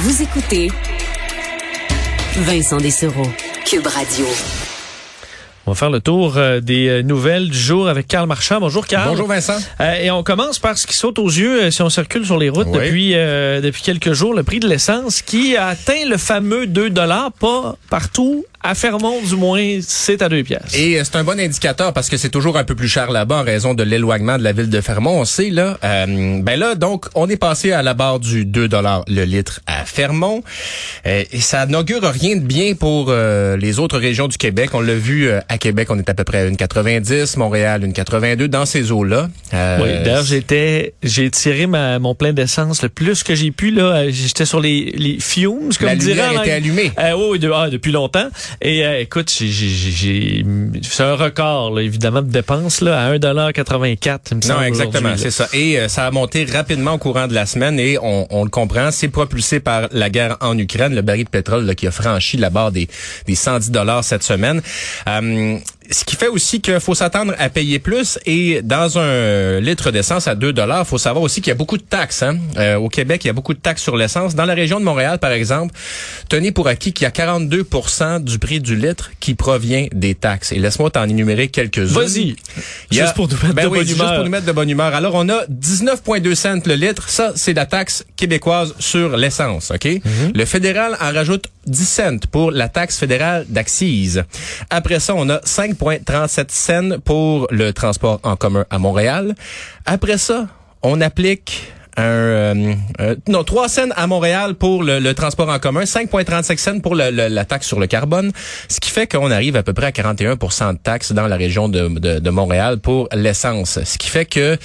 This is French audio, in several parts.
Vous écoutez Vincent Dessereau, Cube Radio. On va faire le tour euh, des euh, nouvelles du jour avec Carl Marchand. Bonjour Carl. Bonjour Vincent. Euh, et on commence par ce qui saute aux yeux si on circule sur les routes Oui. depuis euh, depuis quelques jours, le prix de l'essence qui a atteint le fameux 2 dollars, pas partout. À Fermont, du moins, c'est à deux pièces. Et euh, c'est un bon indicateur parce que c'est toujours un peu plus cher là-bas en raison de l'éloignement de la ville de Fermont. On sait là, euh, ben là donc on est passé à la barre du 2 dollars le litre à Fermont Euh, et ça n'augure rien de bien pour euh, les autres régions du Québec. On l'a vu euh, à Québec, on est à peu près à 1,90, Montréal 1,82 dans ces eaux-là. Euh, Oui, d'ailleurs, j'étais, j'ai tiré ma, mon plein d'essence le plus que j'ai pu, là. J'étais sur les, les fumes, comme la dirait. lumière en était allumée. Euh, oui, oui, de- ah, depuis longtemps. Et euh, écoute, j'ai, c'est un record, là, évidemment, de dépenses là, à 1,84 il me semble. Non, exactement, c'est ça. Et euh, ça a monté rapidement au courant de la semaine et on, on le comprend, c'est propulsé par la guerre en Ukraine, le baril de pétrole là, qui a franchi la barre des, des 110 dollars cette semaine. Euh, ce qui fait aussi qu'il faut s'attendre à payer plus et dans un litre d'essence à 2 dollars, faut savoir aussi qu'il y a beaucoup de taxes. Hein? Euh, au Québec, il y a beaucoup de taxes sur l'essence. Dans la région de Montréal, par exemple, tenez pour acquis qu'il y a 42 du prix du litre qui provient des taxes. Et laisse-moi t'en énumérer quelques-unes. Vas-y. Juste pour nous mettre ben de oui, bonne juste humeur. pour nous mettre de bonne humeur. Alors, on a 19,2 cents le litre. Ça, c'est la taxe québécoise sur l'essence, OK? Mhm. Le fédéral en rajoute 10 cents pour la taxe fédérale d'accise. Après ça, on a 5,37 cents pour le transport en commun à Montréal. Après ça, on applique un, euh, euh, non, 3 cents à Montréal pour le, transport en commun, 5,35 cents pour la taxe sur le carbone, ce qui fait qu'on arrive à peu près à 41% de taxes dans la région de Montréal pour l'essence. Ce qui fait que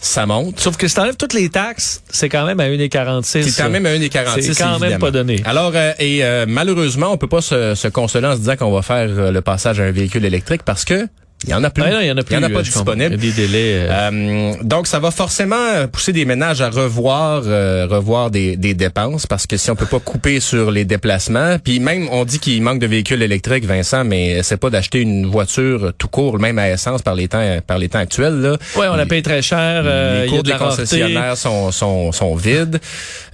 ça monte. Sauf que si t'enlèves toutes les taxes, c'est quand même à 1,46. C'est quand même à 1,46. C'est quand même pas donné. Alors, euh, et euh, malheureusement, on peut pas se, se consoler en se disant qu'on va faire euh, le passage à un véhicule électrique parce que il y en a plus. Non, il y en a plus. Il y en a pas de disponible. Il y a des délais. euh, Euh, donc, ça va forcément pousser des ménages à revoir, euh, revoir des, des dépenses parce que si on peut pas couper sur les déplacements, puis même on dit qu'il manque de véhicules électriques, Vincent, mais c'est pas d'acheter une voiture tout court, même à essence par les temps, par les temps actuels là. ouais, on la paye très cher. euh, les cours de des la rareté. concessionnaires sont, sont, sont vides.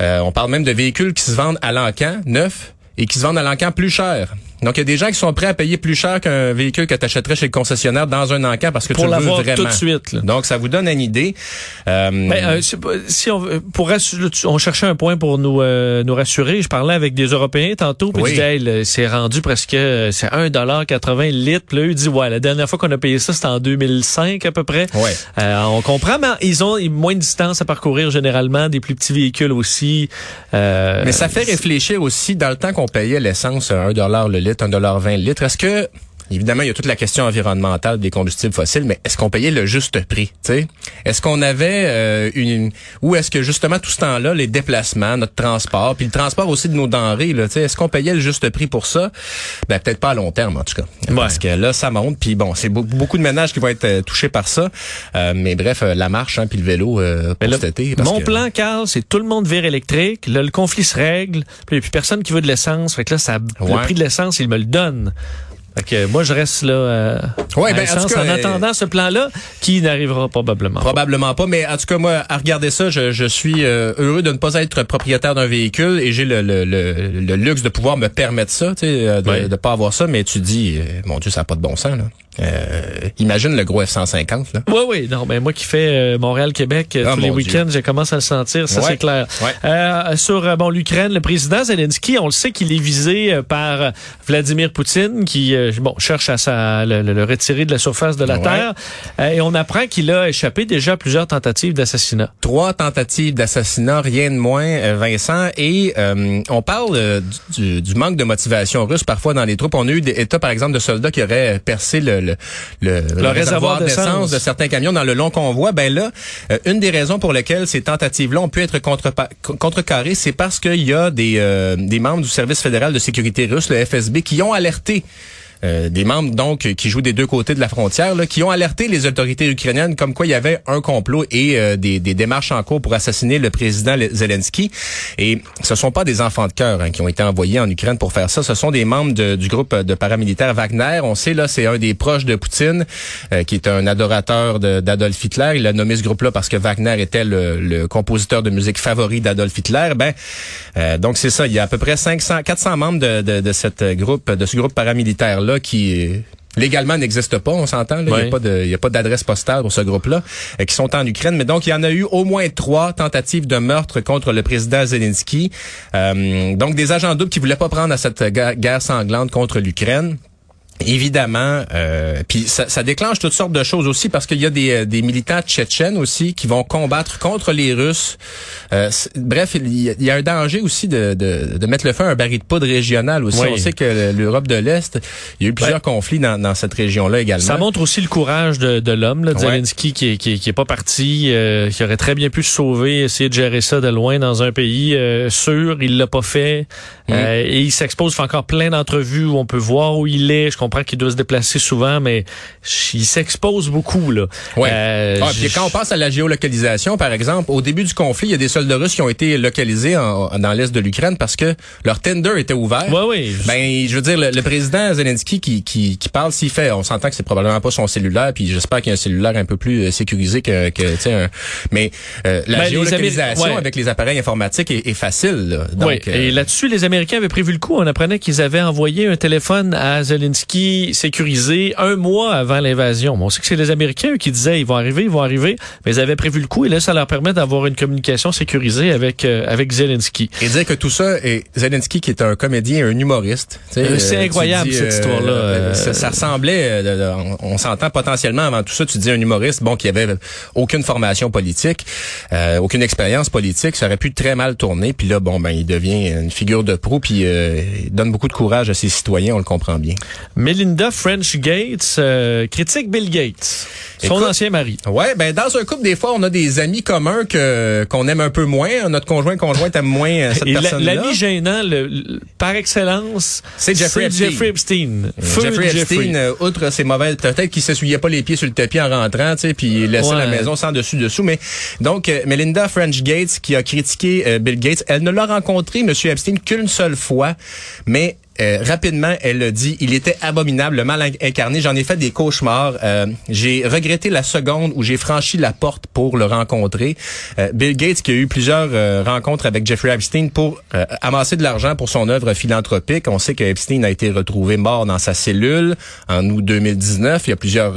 Euh, on parle même de véhicules qui se vendent à l'encan, neufs, et qui se vendent à l'encan plus cher. Donc, il y a des gens qui sont prêts à payer plus cher qu'un véhicule que tu achèterais chez le concessionnaire dans un encan parce que Pour tu le veux vraiment. tout de suite, là. Donc, ça vous donne une idée. Euh, Ben, euh, si on pour rassurer- on cherchait un point pour nous euh, nous rassurer, je parlais avec des Européens tantôt, puis Oui. ils Hey, c'est rendu presque euh, c'est 1,80 le litre. Puis Là, eux disent ouais, la dernière fois qu'on a payé ça, c'était en 2005 à peu près. Ouais. Euh, on comprend, mais ils ont moins de distance à parcourir généralement, des plus petits véhicules aussi. Euh, Mais ça fait réfléchir aussi dans le temps qu'on payait l'essence à 1 dollar le litre, 1 dollar 20 le litre. Est-ce que Évidemment, il y a toute la question environnementale des combustibles fossiles, mais est-ce qu'on payait le juste prix, tu sais? Est-ce qu'on avait euh, une ou est-ce que justement tout ce temps-là, les déplacements, notre transport, puis le transport aussi de nos denrées, là, tu sais, est-ce qu'on payait le juste prix pour ça? Ben peut-être pas à long terme en tout cas, parce que là ça monte, puis bon, c'est beau- beaucoup de ménages qui vont être euh, touchés par ça, Euh, mais bref, la marche, hein, puis le vélo euh, pour là, cet été. parce mon que- plan, Carl, c'est tout le monde vire électrique. Là, le conflit se règle. Puis il y a plus personne qui veut de l'essence. Fait que là, ça, le prix de l'essence, il me le donne. Fait que moi, je reste là euh, Ouais, ben, en essence, tout cas, en euh, attendant ce plan-là, qui n'arrivera probablement. Probablement pas, mais en tout cas, moi, à regarder ça, je, je suis euh, heureux de ne pas être propriétaire d'un véhicule et j'ai le, le, le, le luxe de pouvoir me permettre ça, tu sais, euh, de, Ouais. de pas avoir ça, mais tu dis, euh, mon Dieu, ça n'a pas de bon sens, là. Euh, imagine le gros F-150, là. Oui, oui. Non, mais moi qui fais euh, Montréal-Québec euh, Ah, tous les week-ends, je commence à le sentir, ça Ouais. c'est clair. Ouais. Euh, sur euh, bon l'Ukraine, le président Zelensky, on le sait qu'il est visé par Vladimir Poutine, qui bon cherche à sa, le, retirer de la surface de la Ouais. terre, et on apprend qu'il a échappé déjà à plusieurs tentatives d'assassinat. Trois tentatives d'assassinat, rien de moins, Vincent. Et euh, on parle du, du manque de motivation russe parfois dans les troupes. On a eu des états, par exemple, de soldats qui auraient percé le, le, le, le réservoir d'essence. de certains camions dans le long convoi. Ben là, euh, une des raisons pour lesquelles ces tentatives-là ont pu être contre, contrecarrées, c'est parce qu'il y a des, euh, des membres du service fédéral de sécurité russe, le FSB, qui ont alerté des membres donc qui jouent des deux côtés de la frontière, là, qui ont alerté les autorités ukrainiennes comme quoi il y avait un complot et des, des, démarches en cours pour assassiner le président Zelensky. Et ce sont pas des enfants de cœur hein, qui ont été envoyés en Ukraine pour faire ça. Ce sont des membres du groupe de paramilitaires Wagner. On sait là, c'est un des proches de Poutine, qui est un adorateur d'Adolf Hitler. Il a nommé ce groupe-là parce que Wagner était le, le compositeur de musique favori d'Adolf Hitler. Ben, euh, donc c'est ça. Il y a à peu près 500, 400 membres de, de, de cette groupe, de ce groupe paramilitaire là qui légalement n'existe pas, on s'entend. Il n'y a pas de, il y a pas d'adresse postale pour ce groupe-là euh, qui sont en Ukraine. Mais donc il y en a eu au moins trois tentatives de meurtre contre le président Zelensky. Euh, donc des agents doubles qui voulaient pas prendre à cette guerre sanglante contre l'Ukraine. Évidemment, euh, puis ça, ça, déclenche toutes sortes de choses aussi parce qu'il y a des, euh, des, militants tchétchènes aussi qui vont combattre contre les Russes. Euh, bref, il y, a, un danger aussi de, de, de, mettre le feu à un baril de poudre régional aussi. On sait que l'Europe de l'Est, il y a eu plusieurs conflits dans, dans cette région-là également. Ça montre aussi le courage de, de l'homme, Zelensky, qui, qui, qui est pas parti, euh, qui aurait très bien pu se sauver, essayer de gérer ça de loin dans un pays euh, sûr. Il l'a pas fait. Mm. et il s'expose, fait encore plein d'entrevues où on peut voir où il est. Je comprends qu'il doit se déplacer souvent, mais il s'expose beaucoup. Là. Ouais. Euh, ah, puis quand on passe à la géolocalisation, par exemple, au début du conflit, il y a des soldats russes qui ont été localisés dans l'est de l'Ukraine parce que leur Tinder était ouvert. Ouais, oui. Ben, je veux dire, le, président Zelensky qui, qui, qui parle, s'il fait, on s'entend que c'est probablement pas son cellulaire, puis j'espère qu'il y a un cellulaire un peu plus euh, sécurisé que, que tu sais, un... mais euh, la ben, géolocalisation avec les appareils informatiques est, facile. Là. Donc, Et là-dessus, les Américains avaient prévu le coup. On apprenait qu'ils avaient envoyé un téléphone à Zelensky sécurisé un mois avant l'invasion. on sait que c'est les Américains qui disaient ils vont arriver, ils vont arriver, mais ils avaient prévu le coup et là ça leur permet d'avoir une communication sécurisée avec euh, avec Zelensky. Et dire que tout ça est Zelensky qui est un comédien, un humoriste. Euh, c'est incroyable cette euh, histoire-là. Ça, ressemblait, on, s'entend potentiellement avant tout ça, tu dis un humoriste bon qui avait aucune formation politique, aucune expérience politique, ça aurait pu très mal tourner. Puis là bon ben il devient une figure de proue puis il donne beaucoup de courage à ses citoyens, on le comprend bien. Melinda French Gates euh, critique Bill Gates, son ancien mari. Ouais, ben dans un couple des fois on a des amis communs que qu'on aime un peu moins, notre conjoint conjoint aime moins euh, cette personne-là. L'ami gênant le, par excellence, c'est Jeffrey Epstein. Jeffrey Epstein. Jeffrey Epstein, euh, outre ses mauvaises, peut-être qu'il s'essuyait pas les pieds sur le tapis en rentrant, tu sais, puis il laissait la maison sans dessus dessous. Mais donc Melinda French Gates qui a critiqué Bill Gates, elle ne l'a rencontré Monsieur Epstein qu'une seule fois, mais euh, rapidement, elle a dit, il était abominable, le mal incarné. J'en ai fait des cauchemars. Euh, j'ai regretté la seconde où j'ai franchi la porte pour le rencontrer. Euh, Bill Gates qui a eu plusieurs rencontres avec Jeffrey Epstein pour amasser de l'argent pour son œuvre philanthropique. On sait que Epstein a été retrouvé mort dans sa cellule en août 2019. Il y a plusieurs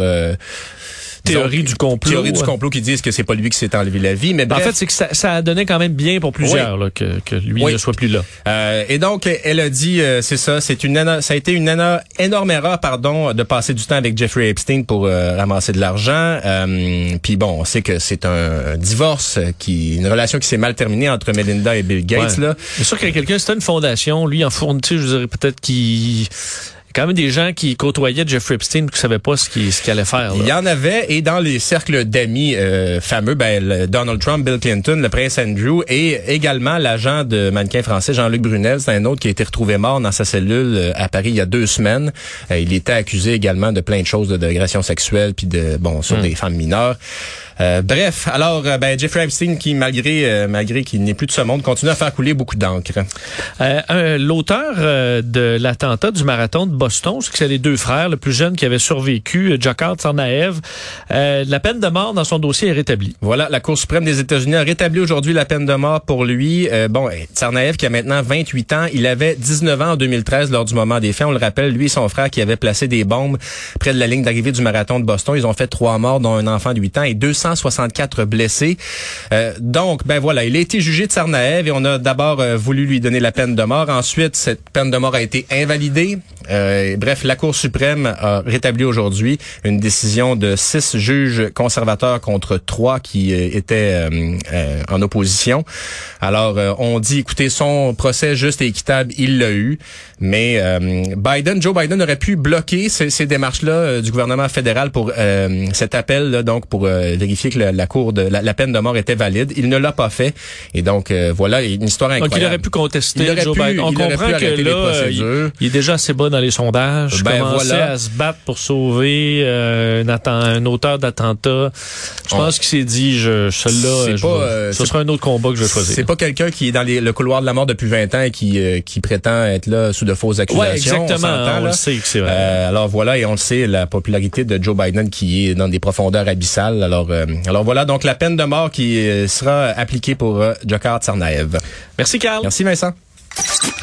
théorie du complot. Théorie du complot qui disent que c'est pas lui qui s'est enlevé la vie. Mais ben, en fait, c'est que ça, ça, a donné quand même bien pour plusieurs là, que, que lui ne soit plus là. Euh, et donc, elle a dit, euh, c'est ça, c'est une ça a été une énorme erreur, pardon, de passer du temps avec Jeffrey Epstein pour euh, ramasser de l'argent. Euh, puis bon, on sait que c'est un divorce qui, une relation qui s'est mal terminée entre Melinda et Bill Gates là. C'est sûr qu'il y a quelqu'un, c'était une fondation, lui en fournit, je dirais peut-être qu'il quand même des gens qui côtoyaient Jeffrey Epstein qui savaient pas ce qu'il ce allait faire. Il y en avait et dans les cercles d'amis euh, fameux, ben, Donald Trump, Bill Clinton, le prince Andrew et également l'agent de mannequin français Jean-Luc Brunel, c'est un autre qui a été retrouvé mort dans sa cellule euh, à Paris il y a deux semaines. Euh, il était accusé également de plein de choses, d'agression sexuelle puis de bon sur hmm. des femmes mineures. Euh, bref, alors euh, ben, Jeffrey Epstein qui malgré euh, malgré qu'il n'est plus de ce monde continue à faire couler beaucoup d'encre. L'auteur de l'attentat du marathon de Boston, c'est les deux frères, le plus jeune qui avait survécu, Jakar Tsarnaev, la peine de mort dans son dossier est rétablie. Voilà, la Cour suprême des États-Unis a rétabli aujourd'hui la peine de mort pour lui. bon, Tsarnaev qui a maintenant 28 ans, il avait 19 ans en 2013 lors du moment des faits. On le rappelle, lui et son frère qui avaient placé des bombes près de la ligne d'arrivée du marathon de Boston, ils ont fait trois morts dont un enfant de 8 ans et 200 164 blessés. Euh, donc, ben voilà, il a été jugé de Sarnaev et on a d'abord euh, voulu lui donner la peine de mort. Ensuite, cette peine de mort a été invalidée. Euh, bref, la Cour suprême a rétabli aujourd'hui une décision de six juges conservateurs contre trois qui étaient en opposition. Alors, on dit, écoutez, son procès juste et équitable, il l'a eu. Mais Biden, Joe Biden aurait pu bloquer ces, ces démarches-là du gouvernement fédéral pour cet appel, là, donc pour vérifier vérifier que la, cour de la, peine de mort était valide. Il ne l'a pas fait. Et donc voilà, une histoire incroyable. Donc il aurait pu contester. Joe Biden. On comprend que là, il, est déjà assez bas dans les sondages. Ben voilà. à se battre pour sauver euh, un, un, auteur d'attentat. Je pense qu'il s'est dit, je, celui-là, euh, ce sera un autre combat que je vais choisir. C'est pas quelqu'un qui est dans les, le couloir de la mort depuis 20 ans et qui, euh, qui prétend être là sous de fausses accusations. Ouais, exactement. On, le sait que c'est vrai. Euh, alors voilà, et on le sait, la popularité de Joe Biden qui est dans des profondeurs abyssales. Alors, euh, alors voilà donc la peine de mort qui euh, sera appliquée pour euh, Djokhar Tsarnaev. Merci Carl. Merci Vincent.